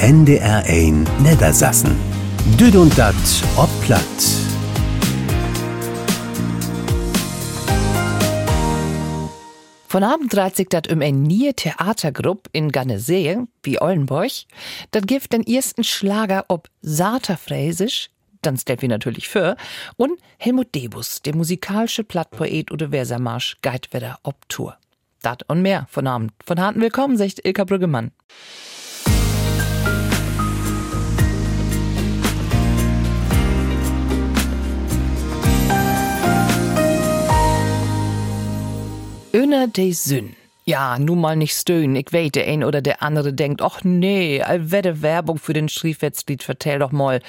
NDR1 Niedersassen. Düd und dat ob platt. Von Abend dreht sich dat um ein nie Theatergrupp in Gannesee, wie Ollenburg. Dat gibt den ersten Schlager ob Saterfräsisch, dann stellt wir natürlich für, und Helmut Debus, der musikalische Plattpoet oder Versamarsch, geht wieder ob Tour. Dat und mehr von Abend. Von harten Willkommen, sagt Ilka Brüggemann. Öner de Sünn. Ja, nun mal nicht stöhnen. Ich weet, der ein oder der andere denkt, ach nee, allwette Werbung für den Schriefwetzlied, vertell doch mal.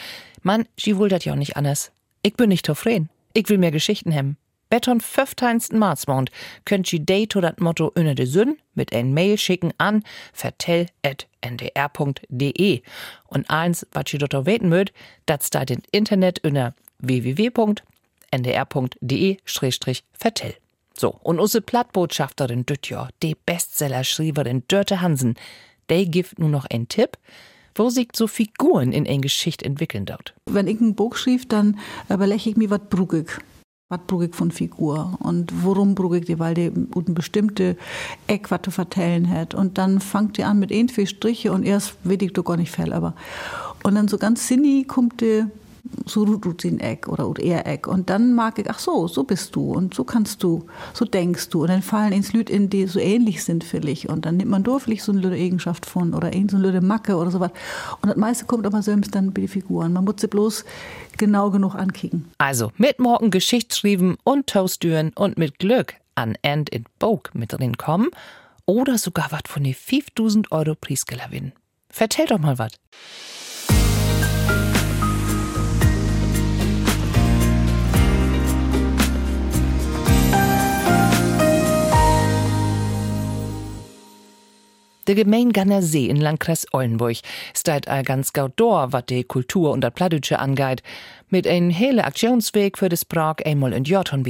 Mann, sie wohl dat ja auch nicht anders. Ich bin nicht zufrieden. Ich will mehr Geschichten haben. Beton 15. Marsmond könnt sie date dat Motto Öner de Sünn mit ein Mail schicken an vertell.ndr.de. Und eins, was sie dort weten mögt, dat steht im Internet unter www.ndr.de-vertell. So, und unsere Plattbotschafterin Dütjör, die Bestsellerschreiberin Dörte Hansen, der gibt nur noch einen Tipp, wo sich so Figuren in ein Geschicht entwickeln dort. Wenn ich ein Buch schrieb, dann überlege ich mir, was brug ich. Was brug ich von Figur und worum brug ich die, weil die ein bestimmte Eck, was zu vertellen hat. Und dann fangt die an mit ein, Striche und erst weiß ich doch gar nicht viel, aber. Und dann so ganz sinni kommt die so tut sie ein Eck oder, oder eher Eck. Und dann mag ich, ach so, so bist du und so kannst du, so denkst du. Und dann fallen ins Lüd in, die so ähnlich sind vielleicht. Und dann nimmt man vielleicht so eine Lüde Eigenschaft von oder so eine Lüde Macke oder sowas. Und das meiste kommt aber selbst dann bei den Figuren. Man muss sie bloß genau genug ankicken. Also mit morgen Geschichtsschreiben und Toastüren und mit Glück an End in Book mit drin kommen oder sogar was von den 5000 Euro Preisgeller gewinnen. Vertell doch mal was. Der Gemein See in Landkreis Ollenburg steht all ganz gaut dor, wat de Kultur und dat Plattdütsche angeht, mit ein hele Aktionsweg für das Prag einmal in Jorton.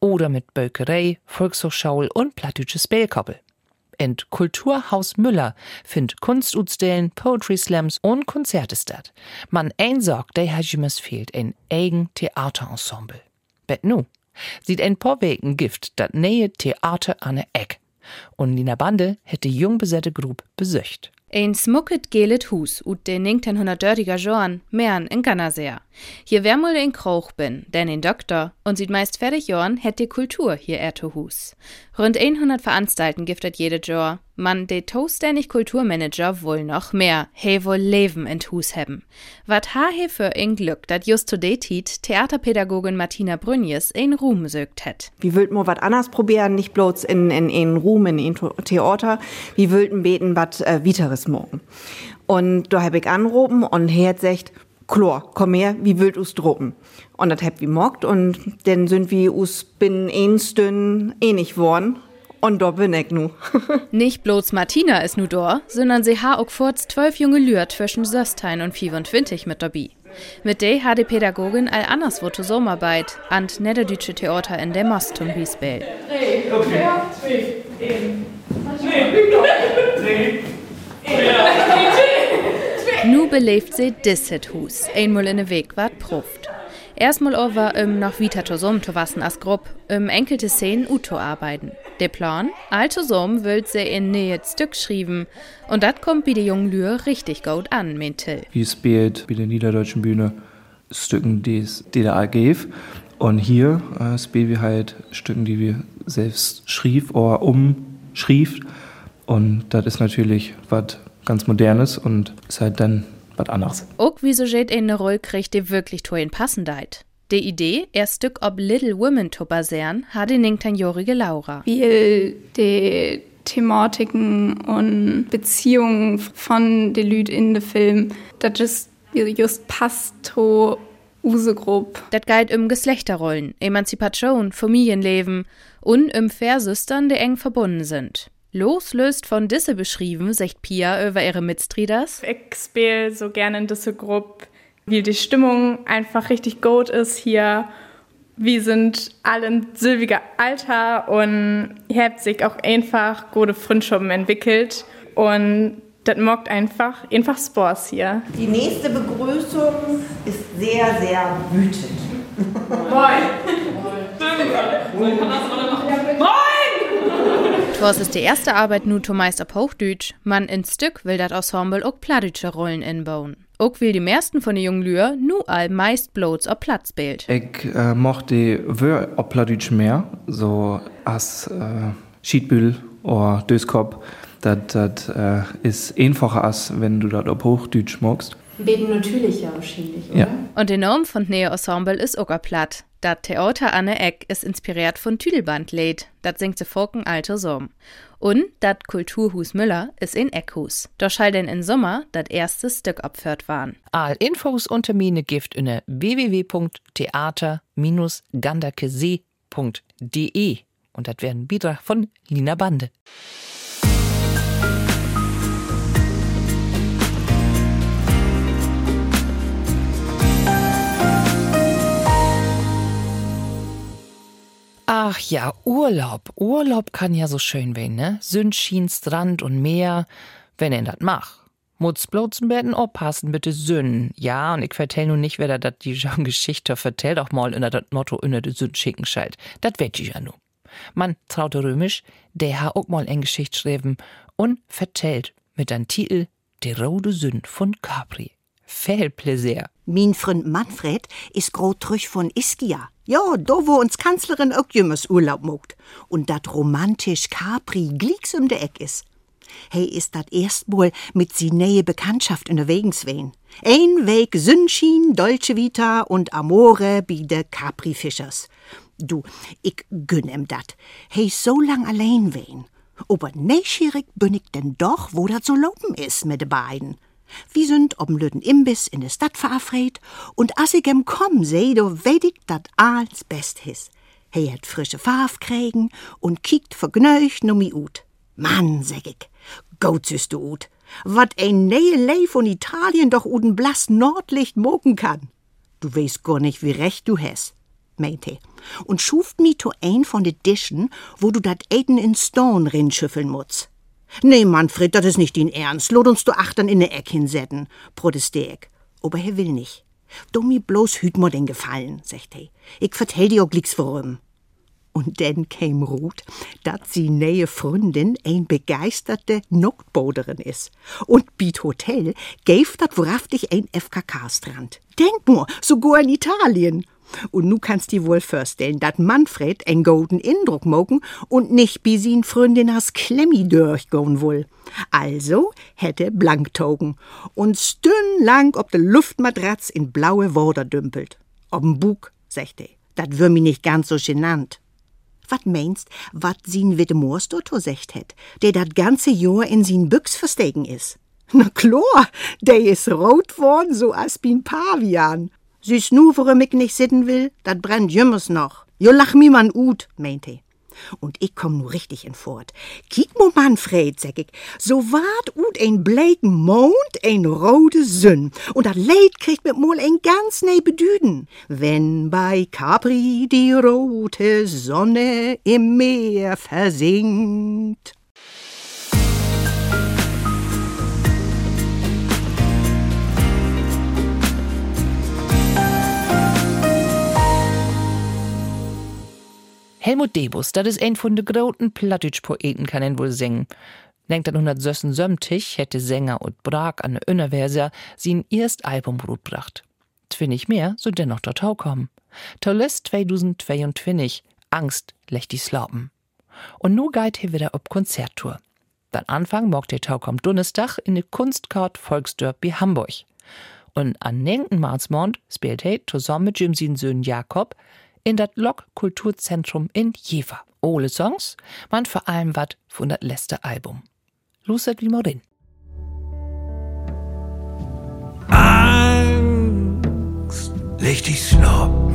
Oder mit Bölkerei, Volkshochschule und Plattdütsche Spelkoppel. In Kulturhaus Müller find Kunstutstellen, Poetry Slams und Konzerte statt. Man einsorgt, der Hajimes fehlt ein eigen Theaterensemble. Bet nu, sieht ein paar Wegen Gift dat nähe Theater an der Eck und Nina Bande hätte jung besätte Grub besöcht. Ein smucket gelet Hus ut den 1930er Jahren mehren in Ganasea. Hier wär mal in Kroch bin, denn in Doktor und sieht meist fertig Jahren hätt die Kultur hier erto Hus. Rund 100 Veranstalten giftet jede Jahr. Man de toaständig Kulturmanager wohl noch mehr, he wohl Leben in Hus haben. Wat ha he für ein Glück, dat just to tit Theaterpädagogin Martina Brünjes in Ruhm sögt het. Wie würd mo wat anders probieren, nicht bloß in, in, in Ruhm, in, in Theater, wie würden beten wat äh, Viteres morgen. Und da hab ich anrufen und er hat gesagt, Chlor, komm her, wie wild us droppen. Und das hab wie mockt und dann sind wir us bin ein Stünd ähnlich worden. Und da bin ich nu. Nicht bloß Martina ist nu da, sondern sie ha auch kurz zwölf junge Lühr zwischen Söstein und 25 mit dabei. Mit der hat die Pädagogin all anders wo Sommerarbeit an Niederdeutsche Theater in der Most zum Biesbell. Nu beleeft sie disset Hus, einmal in der Weg wart Pruft. Erstmal over um noch wieder zusammen zu wassen als Grupp, um enkelte Szenen uto arbeiten. Der Plan, all zusammen wird sie in nähe Stück schreiben und das kommt bei der jungen Lühr richtig gut an, meint Till. Wie spielt bei der niederdeutschen Bühne Stücken, die es DDR gäbe. Und hier äh, spielen wir halt Stücken, die wir selbst schrieb oder umschrieb. Und das ist natürlich was ganz Modernes und ist halt dann was anderes. Auch wie so steht eine Rolle kriegt, die wirklich zu ihnen passen deit. Die Idee, er Stück ob Little Women zu basieren, hat die 19-jährige Laura. Wie die Thematiken und Beziehungen von den Leuten in dem Film, das ist just passt zu use Gruppe. Das geht um Geschlechterrollen, Emanzipation, Familienleben und um Versüstern, die eng verbunden sind. Loslöst von Disse beschrieben, sagt Pia über ihre Mitstreeters. Ich spiele so gerne in Disse Gruppe, wie die Stimmung einfach richtig gut ist hier. Wir sind alle in silbiger Alter und ihr habt sich auch einfach gute Freundschaften entwickelt. Und das mockt einfach, einfach Spaß hier. Die nächste Begrüßung ist sehr, sehr wütend. Moin! Was ist die erste Arbeit nu to meist auf Hochdeutsch? Man in Stück will dat Ensemble auch plattdeutsche Rollen inbauen. Auch will die meisten von den jungen Lühr nu all meist bloß auf Platz bild. Ich äh, mochte wör auf Plattdeutsch mehr, so as äh, Schiedbühl oder Döskop. Das äh, ist einfacher als wenn du das auf Hochdeutsch magst. Beten natürlicher wahrscheinlich, oder? Ja. Und der Name von Neo Ensemble ist auch platt. Dat Theater an der Eck ist inspiriert von Tüdelbandlied, dat singt se Folken alte Som. Und dat Kulturhus Müller ist in Eckhus. Da schall denn in Sommer dat erste Stück abführt waren. All Infos und Termine gift in www.theater-ganderkesee.de und das werden Beitrag von Lina Bande. Ach ja, Urlaub. Urlaub kann ja so schön werden, ne? Sündschien, Strand und Meer, wenn er dat macht. Mutz bloßen werden oppassen, bitte Sünn. Ja, und ich vertell nun nicht, wer da dat die schon Geschichte vertellt, auch mal unter dat Motto unter de Sünd schicken schalt. Dat wett ich ja nu. Man traute römisch, der ha auch mal en Geschicht schreiben und vertellt mit an Titel De Rode Sünd von Capri. Viel Pläsier. Mein Freund Manfred ist grot trüch von Ischia. Ja, do wo uns Kanzlerin auch jümmers Urlaub mogt. Und dat romantisch Capri glieks um de Eck is. Hey ist dat erstmal mit sie nähe Bekanntschaft unterwegs wen. Ein Weg Sünschien, Dolce Vita und Amore bi de Capri-Fischers. Du, ich gönn em dat. Hey so lang allein wen. Aber neugierig bin ich denn doch, wo dat so lopen is mit de beiden. Wir sind ob'n lüden Imbiss in der Stadt verabredet und as ich em komm seh, do weet ich, dat alles best his. He hat frische Farf kriegen und kiekt vergnügt no mi ut. Mann, sag ich, gut süß du ut. Wat ein nähe Lei von Italien doch uden blass Nordlicht mogen kann. Du weißt gar nicht, wie recht du hast, meinte. Und schuft mi to ein von de Dischen, wo du dat Eten in Stone rinschüffeln musst. Nee, Manfred, das ist nicht din Ernst. Lot uns du achtern in ne Eck hinsetzen, protestier ich. Aber er will nicht. Du mi bloß hüt mir den Gefallen, sagt er. Ich vertell dir auch glicks warum. Und dann käm Ruth, dat sie nähe Freundin ein begeisterte Noctboderin is. Und biet Hotel gäf dat wahrhaftig ein FKK-Strand. Denk nur, sogar in Italien. Und nu kannst die wohl vorstellen, dat Manfred en golden Indruck mogen und nicht bi sin Freundin as Klemmi durchgehen wohl. Also hätte Blanktogen und stündlang ob de Luftmatratz in blaue Worder dümpelt. Ob'n Bug, sagte, dat wür mi nicht ganz so genannt. Wat meinst, wat sin Witte Moorsdotto secht het, der dat ganze Jahr in sin Büchs verstegen is? Na klar, der is rot worden, so as bin Pavian. Süß nu, worum ich nicht sitten will, dat brennt jümmers noch. Jo lach mi man ut, meinte. Und ich komm nu richtig in Fort. Kiek mo Manfred, sag ich, so wart ut ein bleiken Mond, ein rote Sünn. Und dat Leid kriegt mit mol ein ganz ne Bedüden. Wenn bei Capri die rote Sonne im Meer versinkt. Helmut Debus, das ist ein von de großen Plattdeutsch-Poeten, kann ihn wohl singen. Denkt an 1970 hätte Sänger und Brag an der Innerverser sein erst Album brutbracht. Twinnig mehr, so dennoch dort kommen. Tolles 2022, Angst lächt die Slopen. Und nu geht hier wieder ob Konzerttour. Dann Anfang mag der Tau kommt Donnerstag in de Kunstkart Volksderby Hamburg. Und an 9. Marsmond spielt er zusammen mit Jim Söhn Jakob in dat Lok Kulturzentrum in Jever. Ole Songs, man vor allem wat von dat letzte Album. Luset wie Morin. Angst legt die Sloppen.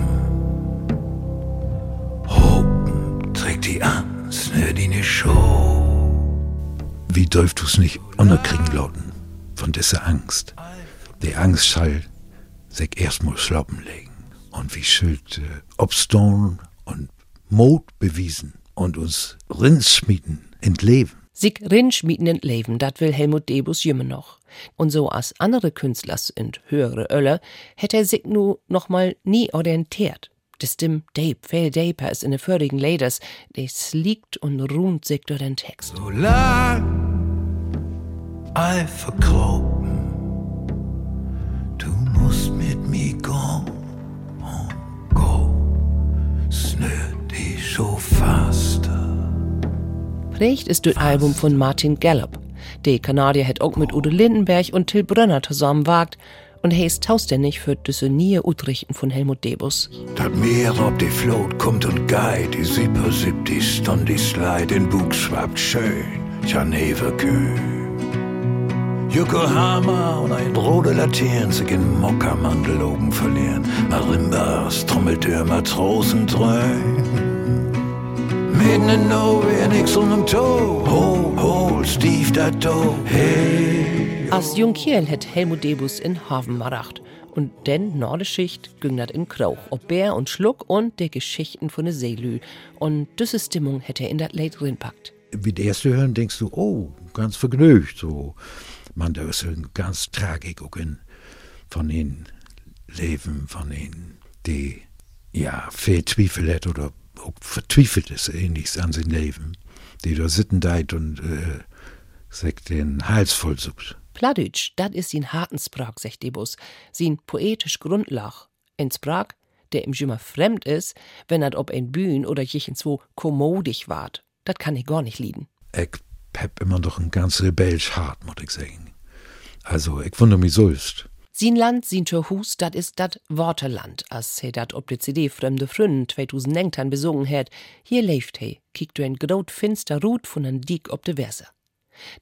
Hopen trägt die Angst, ne die ne Show. Wie dürft du's nicht unterkriegen lauten von dieser Angst? Die Angst soll sich erstmal sloppen legen. Und wie schuld äh, Obstone und Mut bewiesen und uns Rindsschmieden entleben. Sich rinschmiedenden Leben, dat will Helmut Debus jümmer noch. Und so als andere Künstlers in höhere Ölle, hätte er sich nu noch mal nie orientiert. Das Stimm Dave, viel Daper ist in den vorigen Leders, des liegt und ruht sich durch den Text. So lang ei verkropen, du musst mit mir gehen Prägt ist das Album von Martin Gallup. Der Kanadier hat auch mit Udo Lindenberg und Till Brönner zusammenwagt und er ist tauständig für diese nie Utrichten von Helmut Debus. Dat Meer ob die Float kommt und geht, die Sipper sippt die Stunde die Slide, den Bug schwappt schön, Geneva Kö. Yokohama und ein rote Laternen sich in Mokkamandel oben verlieren, Marimbas, Trommeltür, Matrosen. Mitten in nowhere, nix unterm Toe, ho, ho, Steve dat do, hey. Als Jungkiel hat Helmut Debus in Hafen maracht. Und denn Nordeschicht ging dat in Krauch, ob Bär und Schluck und der Geschichten von der Seelü. Und diese Stimmung hätte er in dat Lied reinpackt. Wie das erste hören, denkst du, oh, ganz vergnügt, so. Man, da ist eine ganz Tragik in, von den Leben, von denen, die, ja, viel Zweifel hat oder auch vertwiefelt ist, ähnliches an sein Leben, die da sitten deit und, äh, sich den Hals voll sucht. Pladütsch, dat is sin harten Sprach, sagt Debus, sin poetisch Grundlach. In Sprach, der ihm immer fremd is, wenn er ob ein Bühn oder jichen so kommodig wart. Dat kann ich gar nicht lieben. Ich hab immer noch ein ganz rebellisch hart, muss ich sagen. Also, ich wundere mich selbst. Sin Land, sin Hus, dat is dat Worteland, as he dat ob de CD Fremde Frünnen 2019 besungen het. Hier leeft he, kiekt du ein grot finster Rut von en Diek ob de Verse.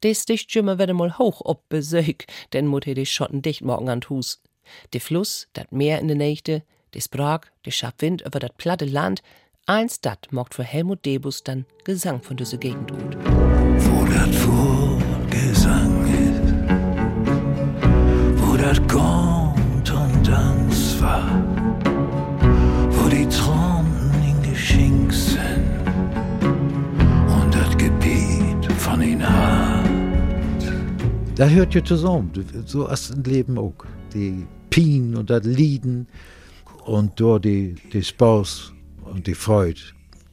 Des dicht werde mal hoch ob besög, denn mut he de Schotten dicht morgen an Hus. De Fluss, dat Meer in de Nächte, de Sprach, de Schabwind über dat platte Land, eins dat mocht für Helmut Debus dann Gesang von diese Gegend ut. Dat vor Gesang ist, wo dat kommt und dans war, wo die Träume in Geschenk sind und dat Gebiet von ihn hat. Da hört ihr zusammen, so als ein Leben auch. Die Pien und das Lieden und dort die, die Spaß und die Freude,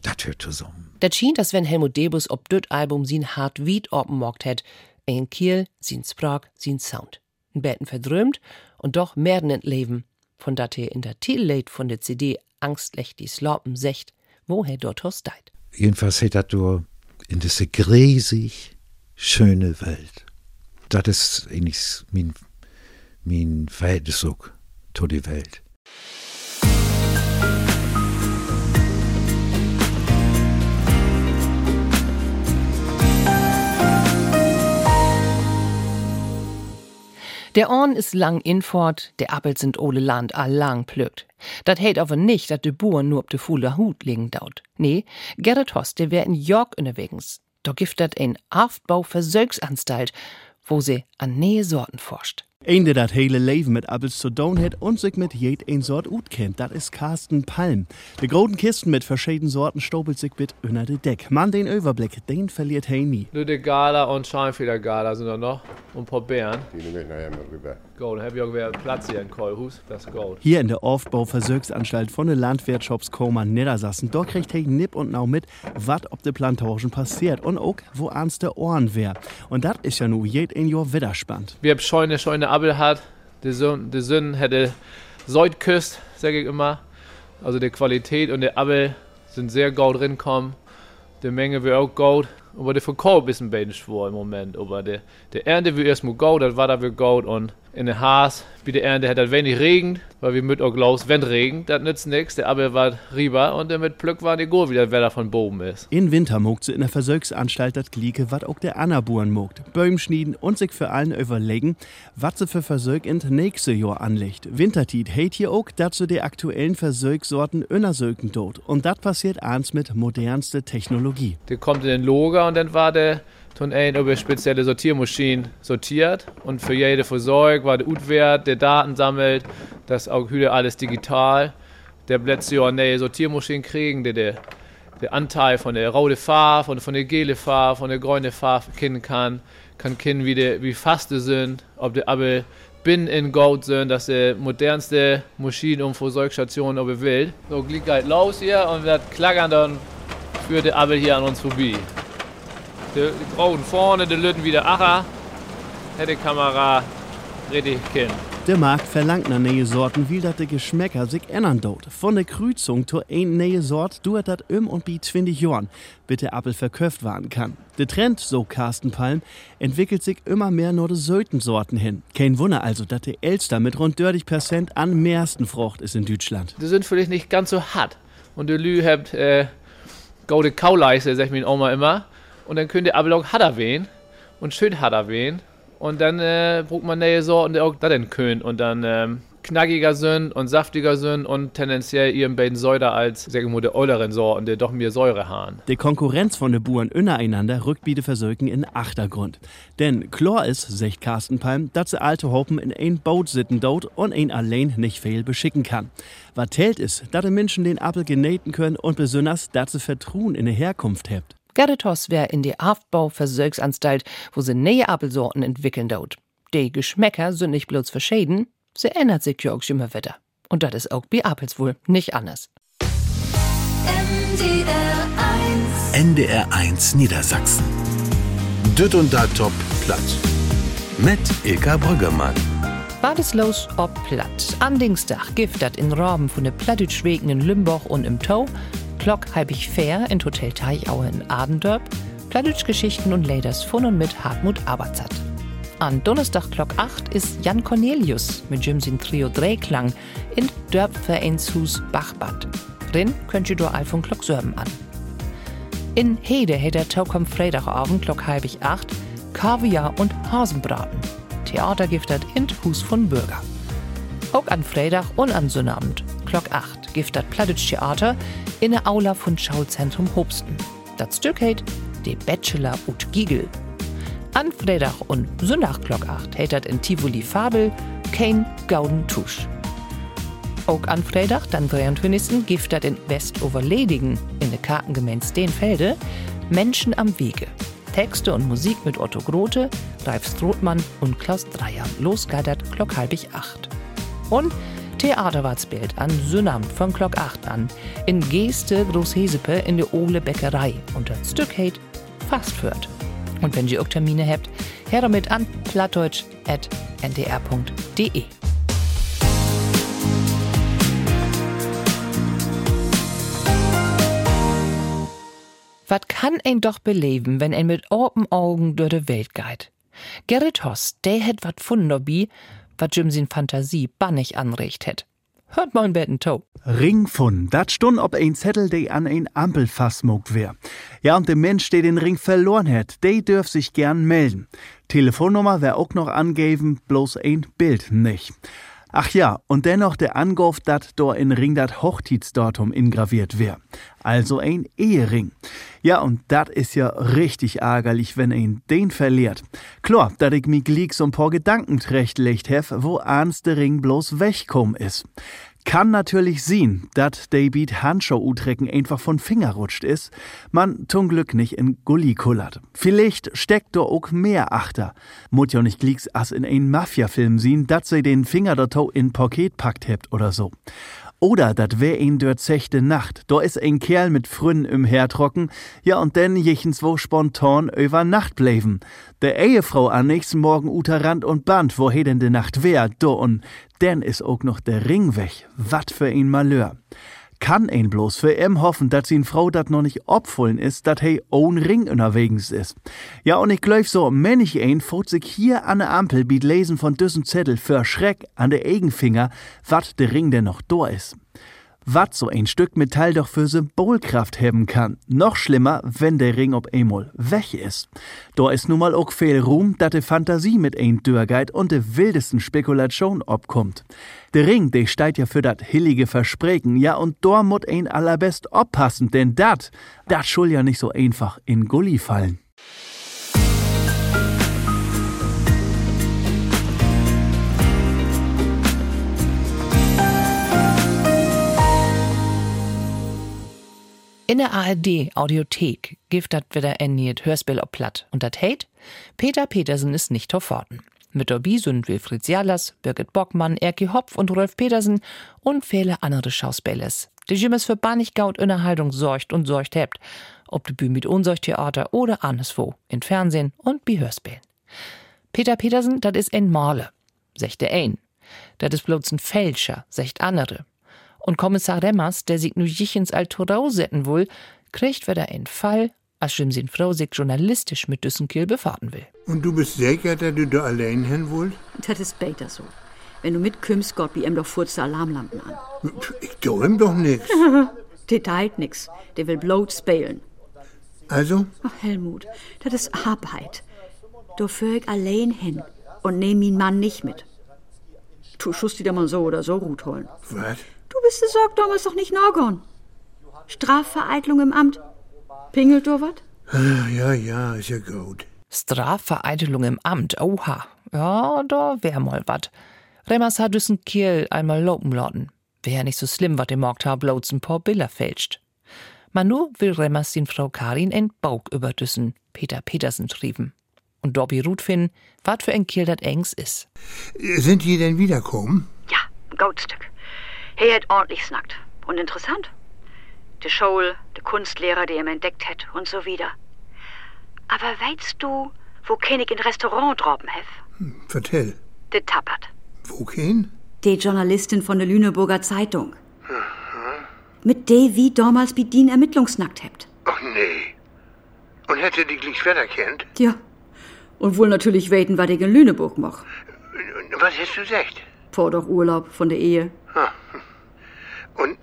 das hört zusammen. Dat schien, dass wenn Helmut Debus ob düt Album sin hart Wied oppenmogt het, ein Kiel, sin Sprach, sin Sound. Ein Betten verdrömt und doch merden ent Leben, von dat er in der Titellied von der CD Angstlich die Sloppen secht, wo er dort deit. Jedenfalls hat er da in diese gräsig schöne Welt. Das ist eigentlich mein, mein Verhältnis zu der Welt. Der Orn ist lang infort, der Appel sind ole Land all lang plögt. Dat hält aber nicht, dat de Buren nur ob de fuhler Hut liegen daut. Nee, Gerrit Host, der wär in York unterwegs. Da gibt dat ein Aufbauversöksanstalt, wo sie an Nähe Sorten forscht. Een, der dat hele Leben mit Appels zu tun hat und sich mit jed ein Sort ut kennt, dat is Carsten Palm. De großen Kisten mit verschiedenen Sorten stopelt sich mit unter de Deck. Man, den Überblick, den verliert hey nie. Nur die Gala und Scheinfedergala sind da noch und ein paar Bären. Die nehme ich nachher mal rüber. Gold, hab ich auch wieder Platz hier in Keulhus, das ist Gold. Hier in der Aufbauversuchsanstalt von den Landwirtschafts Koma Niedersassen, dort kriegt hey nipp und nau mit, wat ob de Plantagen passiert und auch, wo ans der Ohren wär. Und dat is ja nu jed ein Jahr wieder spannend. Wir hab scheune, scheune Abel hat, die Sünn, Sünn hätte Seut küsst, sag ich immer. Also die Qualität und der Abel sind sehr gut drin kommen. Die Menge wird auch gut. Aber der Verkauf ist ein bisschen schwer im Moment. Aber der, der Ernte wird erstmal gut, das war da wird gut. Und in der Haas, wie der Ernte hat das wenig regend, weil wir mit auch los, wenn regend, das nützt nichts. Der Abel war rüber und der mit Plück war die gut, wie das Wetter von Boben ist. In Winter mogt sie in der Versuchsanstalt dat Glieke, wat auch der Annaburen mogt. Bäum schnieden und sich für allen überlegen, wat sie für Versuch in nächste Jahr anlegt. Wintertiet hate hier auch, dat sie die aktuellen Versuchsorten untersöken dort. Und dat passiert eins mit modernste Technologie. Der kommt in den Lager und dann war der von ein über spezielle Sortiermaschinen sortiert und für jede Versorgung war der Utwert, der Daten sammelt, das auch wieder alles digital. Der letzte Jahr eine Sortiermaschine kriegen, der, der der Anteil von der roten Farbe, von, von der gelben Farbe, von der grünen Farbe kennen kann, kann kennen, wie, die, wie fast die sind, ob die aber bin in Gold sind, das ist die modernste Maschine um Versorgungsstationen auf der Welt. So geht halt los hier und wird klackern dann führt der Abel hier an uns vorbei. Die, die Grauen vorne, die Lütten wieder Acher, hätte Kamera richtig kennen. Der Markt verlangt nach neue Sorten, wie dat de Geschmäcker sich ändern dort. Von der Krüzung zu ein neue Sort duert dat um und bi 20 Jahren, bis der Apfel verköft werden kann. Der Trend, so Carsten Palm, entwickelt sich immer mehr nur de Sorten hin. Kein Wunder also, dass der Elster mit rund 30 Prozent an mehrsten Frucht ist in Deutschland. Die sind vielleicht nicht ganz so hart. Und der Lü habt äh, gaude Kauleiste, sag ich mir Oma immer. Und dann könnt ihr aber auch harter wehen und schön harter wehen. Und dann äh, braucht man neue Sorten, die auch da dann können. Und dann ähm, knackiger sind und saftiger sind und tendenziell ihren beiden Säuder als, sag ich mal, der olleren Sorten, die doch mehr Säure haben. Die Konkurrenz von den Buren untereinander rückt biete Versöken in Achtergrund. Denn klar ist, sagt Carsten Palm, dass sie alte Hoppen in ein Boot sitten dort und ein allein nicht viel beschicken kann. Was zählt ist, dass die Menschen den Apfel genähten können und besonders, dass sie Vertrauen in der Herkunft habt. Gerritos wär in die Haftbauversorgsanstalt, wo sie neue Apfelsorten entwickeln dort. Die Geschmäcker sind nicht bloß verschieden, sie ändert sich ja auch immer wieder. Und das ist auch bei Apels wohl nicht anders. NDR 1 NDR 1 Niedersachsen Düt und da top platt mit Ilka Brüggemann Badeslos ob platt. An Dienstag giftet in Raben von der Plattitschwegen in Limburg und im Tau Glock halbig fair in Hotel Teichaue in Adendorp, Plattdeutsch-Geschichten und Laders von und mit Hartmut Aberzat. An Donnerstag Glock 8 ist Jan Cornelius mit Jimsin Trio Drehklang in Dörpvereinshus Bachbad. Drin könnt ihr durch Alfon Glock Sörben an. In Hede hätt der Taukom Freitagabend Glock halbig 8 Kaviar und Hasenbraten. Theatergiftet in Hus von Bürger. Auch an Freitag und an Sonnabend Glock 8 giftet Plattdeutsch Theater in der Aula von Schauzentrum Hobsten. Das Stück heißt De Bachelor und Giegel. An Freitag und Sonntag Glock 8 hättet in Tivoli Fabel kein Gauden Tusch. Auch an Freitag, dann 23. giftet in Westoverledigen in der Kartengemeinde Steenfelde Menschen am Wege. Texte und Musik mit Otto Grote, Ralf Strothmann und Klaus Dreier. Losgeidert Glock halbig 8. Und Theaterwartsbild an Sonnabend von Glock 8 an in Geste Großhesepe in der Ole Bäckerei und das fast führt. Und wenn ihr auch Termine habt, her damit an plattdeutsch.ndr.de. Was kann ein doch beleben, wenn ein mit open Augen durch die Welt geht? Gerrit Hoss, der hat wat von dabei, wat Jim sin Fantasie bannig anrecht hätt. Hört mal ein Betten Toe. Ring von, dat stund ob ein Zettel, der an ein Ampelfass mogt wär. Ja, und der Mensch, der den Ring verloren hätt, der dürf sich gern melden. Telefonnummer wär auch noch angeben, bloß ein Bild nicht. Ach ja, und dennoch der Angriff, dat do in Ring dat Hochzeitsdatum ingraviert wär. Also ein Ehering. Ja, und dat is ja richtig ärgerlich, wenn ein den verliert. Klar, dat ich mi glieg so ein paar Gedanken trechtlegt hef, wo ans der Ring bloß wegkom is. Kann natürlich sehen, dass David Handschuh utrecken einfach von Finger rutscht ist, man zum Glück nicht in Gully kullert. Vielleicht steckt da auch mehr achter. Mut ja nicht glicks as in ein Mafia-Film sehen, dass sie den Finger dort in Paket packt hebt oder so. Oder dat wär ein dort sechte Nacht. Da is ein Kerl mit Frünn im Hertrocken, ja und denn jechens wo spontan über Nacht bleiben. Der Ehefrau am nächsten Morgen uter Rand und Band, wo he denn de Nacht wär, do und denn is auch noch der Ring weg. Wat für ein Malheur. Kann ein bloß für em hoffen, dass sin Frau dat noch nicht opfullen ist, dat he ohn Ring unterwegs is. Ja, und ich glaub so, männlich ein fot sich hier an der Ampel biet lesen von düssen Zettel für Schreck an der Egenfinger, wat der Ring denn noch do is wat so ein Stück Metall doch für Symbolkraft haben kann. Noch schlimmer, wenn der Ring ob einmal weg ist. Da ist nun mal auch viel Ruhm, dass die Fantasie mit ein Dürrgeit und de wildesten Spekulation obkommt. Der Ring, der steht ja für dat hillige Versprechen, ja und da mut ein allerbest oppassen, denn dat, dat schul ja nicht so einfach in Gully fallen. In der ARD Audiothek gibt dat wieder ein neues Hörspiel ob platt. Und dat heit, Peter Petersen ist nicht verforten. Mit dabei sind Wilfried Sialas, Birgit Bockmann, Erki Hopf und Rolf Petersen und viele andere Schauspielers, die jemals für Baniggaut Innerhaltung sorgt und sorgt hebt, ob de Bühne mit Unsorgtheater oder anderswo, in Fernsehen und bei Hörspielen. Peter Petersen, dat is ein Maler, secht der ein. Dat is bloß ein Fälscher, secht andere. Und Kommissar Remmers, der sich nu jichens Altorau setzen will, kriegt wieder einen Fall, als schön sin Frau sich journalistisch mit Düssenkiel befahren will. Und du bist sicher, dass du da allein hin wollt? Das ist besser so. Wenn du mitkommst, Gott, wie ihm doch furzt Alarmlampen an. Ich tu ihm doch nix. der teilt nix. Der will bloß spielen. Also? Ach, Helmut, das ist Arbeit. Du führ ich allein hin und nehm ihn Mann nicht mit. Du schust wieder mal so oder so gut holen. Was? Du bist der Sorg damals doch nicht Norgon. Strafvereitlung im Amt. Pingelt du wat? Ah, Ja, ja, ist ja gut. Strafvereitelung im Amt, oha. Ja, da wär mal wat. Remmers hat düssen Kiel einmal lopen lassen. Wär nicht so schlimm, wat dem Markt hab bloß ein paar Bilder fälscht. Manu will Remmers den Frau Karin en Baug überdüssen, Peter Petersen schrieben. Und Dobby Ruth finden, wat für ein Kiel dat engs is. Sind die denn wiederkommen? Ja, ein Goldstück. Er hat ordentlich snackt. Und interessant. Der Scholl, der Kunstlehrer, der ihn entdeckt hat und so wieder. Aber weißt du, wo kenn ich ein Restaurant droben hef? Vertell. Der Tappert. Wo kein? Die Journalistin von der Lüneburger Zeitung. Mit der wie damals den Ermittlungsnackt hebt. Ach nee. Und hätte die gleich Wetter kennt? Ja. Und wohl natürlich weten, was ich in Lüneburg mach. Was hast du gesagt? Vor doch Urlaub von der Ehe. Und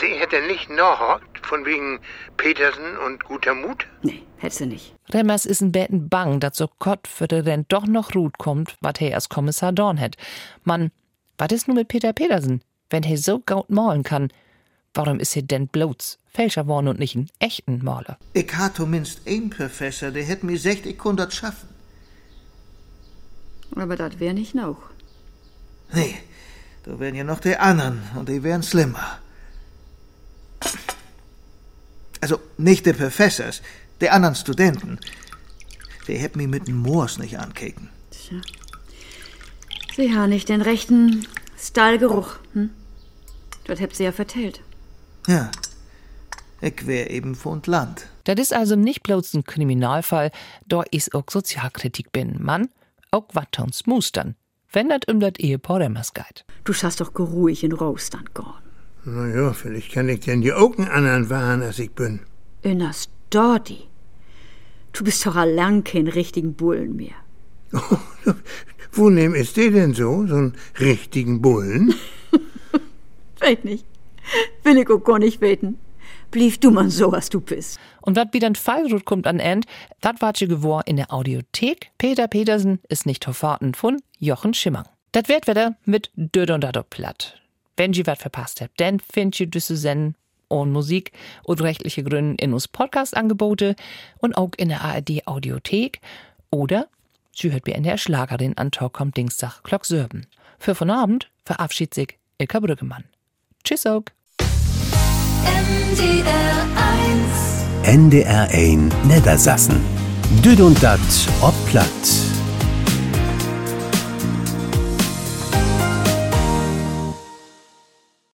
sie hätte nicht nachhockt, von wegen Petersen und guter Mut? Nee, hätte sie nicht. Remmers is n Betten bang, dat so Gott für de denn doch noch Ruth kommt, wat he als Kommissar Dorn het. Mann, wat is nu mit Peter Petersen? Wenn he so gaut malen kann, warum is he denn bloß Fälscher worden und nicht n echten Maler? Ich hatte zumindest einen Professor, der hätte mir gesagt, ich konnte das schaffen. Aber das wär nicht noch. Nee, da wären ja noch die anderen und die wären schlimmer. Also nicht der Professors, die anderen Studenten. Die hätten mich mit dem Moors nicht ankicken. Tja. Sie haben nicht den rechten Stallgeruch, hm? Das habt sie ja vertellt. Ja, ich wär eben von Land. Dat is also nicht bloß ein Kriminalfall, da is auch Sozialkritik bin. Mann, auch wat uns mustern, wenn dat um dat Ehepaar Remmers geht. Du schaust doch geruhig in Rostand gorn. Na ja, vielleicht kann ich denn die Augen anderen wahren, als ich bin. Innerst Dorti. Du bist doch allang kein richtigen Bullen mehr. Wo nehm ist der denn so, so einen richtigen Bullen? Weet nicht. Will ich auch gar nicht weten. Blieb du mal so, was du bist. Und wat wieder ein Fallrut kommt an End, dat wart je gewor in der Audiothek. Peter Petersen ist nicht verfahren von Jochen Schimmang. Dat wird wieder mit Död und Dadop platt. Wenn je wat verpasst habt, dann findet ihr düsse Senden und Musik und rechtliche Gründe in uns Podcast-Angebote und auch in der ARD Audiothek oder sie hört mir in der Schlagerin an Talk kommt Glock Sörben. Für von Abend verabschiedet sich Ilka Brüggemann. Tschüss auch. NDR 1 NDR 1 Niedersassen. Düd und dat ob platt.